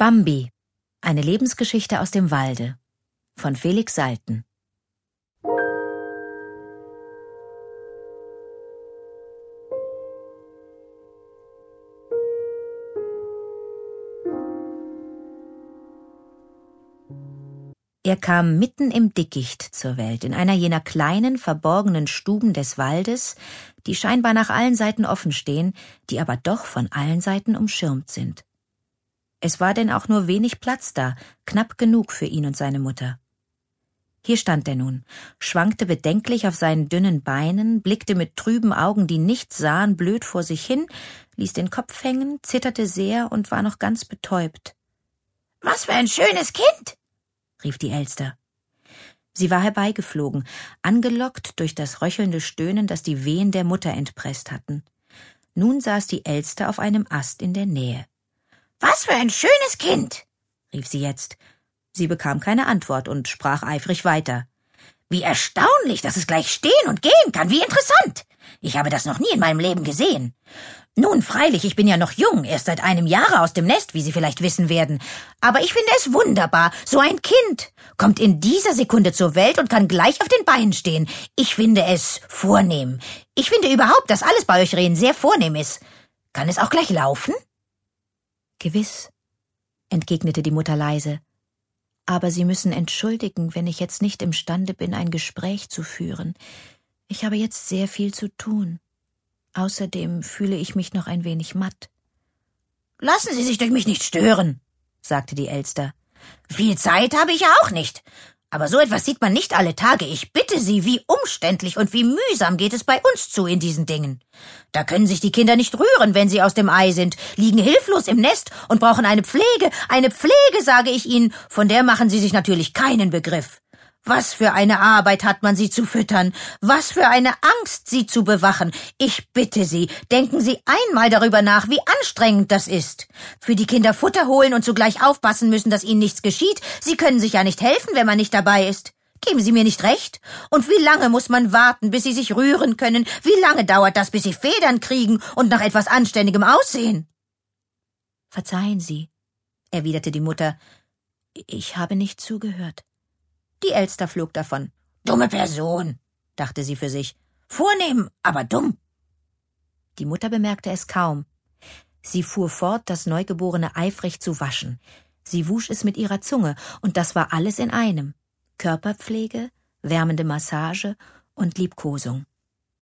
Bambi. Eine Lebensgeschichte aus dem Walde von Felix Salten. Er kam mitten im Dickicht zur Welt, in einer jener kleinen, verborgenen Stuben des Waldes, die scheinbar nach allen Seiten offen stehen, die aber doch von allen Seiten umschirmt sind. Es war denn auch nur wenig Platz da, knapp genug für ihn und seine Mutter. Hier stand er nun, schwankte bedenklich auf seinen dünnen Beinen, blickte mit trüben Augen, die nichts sahen, blöd vor sich hin, ließ den Kopf hängen, zitterte sehr und war noch ganz betäubt. Was für ein schönes Kind! rief die Elster. Sie war herbeigeflogen, angelockt durch das röchelnde Stöhnen, das die Wehen der Mutter entpresst hatten. Nun saß die Elster auf einem Ast in der Nähe. Was für ein schönes Kind! rief sie jetzt. Sie bekam keine Antwort und sprach eifrig weiter. Wie erstaunlich, dass es gleich stehen und gehen kann. Wie interessant. Ich habe das noch nie in meinem Leben gesehen. Nun, freilich, ich bin ja noch jung, erst seit einem Jahre aus dem Nest, wie Sie vielleicht wissen werden. Aber ich finde es wunderbar. So ein Kind kommt in dieser Sekunde zur Welt und kann gleich auf den Beinen stehen. Ich finde es vornehm. Ich finde überhaupt, dass alles bei euch Rehen sehr vornehm ist. Kann es auch gleich laufen? Gewiss, entgegnete die Mutter leise. Aber Sie müssen entschuldigen, wenn ich jetzt nicht imstande bin, ein Gespräch zu führen. Ich habe jetzt sehr viel zu tun. Außerdem fühle ich mich noch ein wenig matt. Lassen Sie sich durch mich nicht stören, sagte die Elster. Viel Zeit habe ich ja auch nicht. Aber so etwas sieht man nicht alle Tage. Ich bitte Sie, wie umständlich und wie mühsam geht es bei uns zu in diesen Dingen. Da können sich die Kinder nicht rühren, wenn sie aus dem Ei sind, liegen hilflos im Nest und brauchen eine Pflege, eine Pflege, sage ich Ihnen, von der machen Sie sich natürlich keinen Begriff. Was für eine Arbeit hat man sie zu füttern, was für eine Angst sie zu bewachen. Ich bitte Sie, denken Sie einmal darüber nach, wie anstrengend das ist. Für die Kinder Futter holen und zugleich aufpassen müssen, dass ihnen nichts geschieht. Sie können sich ja nicht helfen, wenn man nicht dabei ist. Geben Sie mir nicht recht? Und wie lange muss man warten, bis Sie sich rühren können? Wie lange dauert das, bis Sie Federn kriegen und nach etwas Anständigem aussehen? Verzeihen Sie, erwiderte die Mutter. Ich habe nicht zugehört. Die Elster flog davon. Dumme Person, dachte sie für sich. Vornehm, aber dumm. Die Mutter bemerkte es kaum. Sie fuhr fort, das Neugeborene eifrig zu waschen. Sie wusch es mit ihrer Zunge, und das war alles in einem. Körperpflege, wärmende Massage und Liebkosung.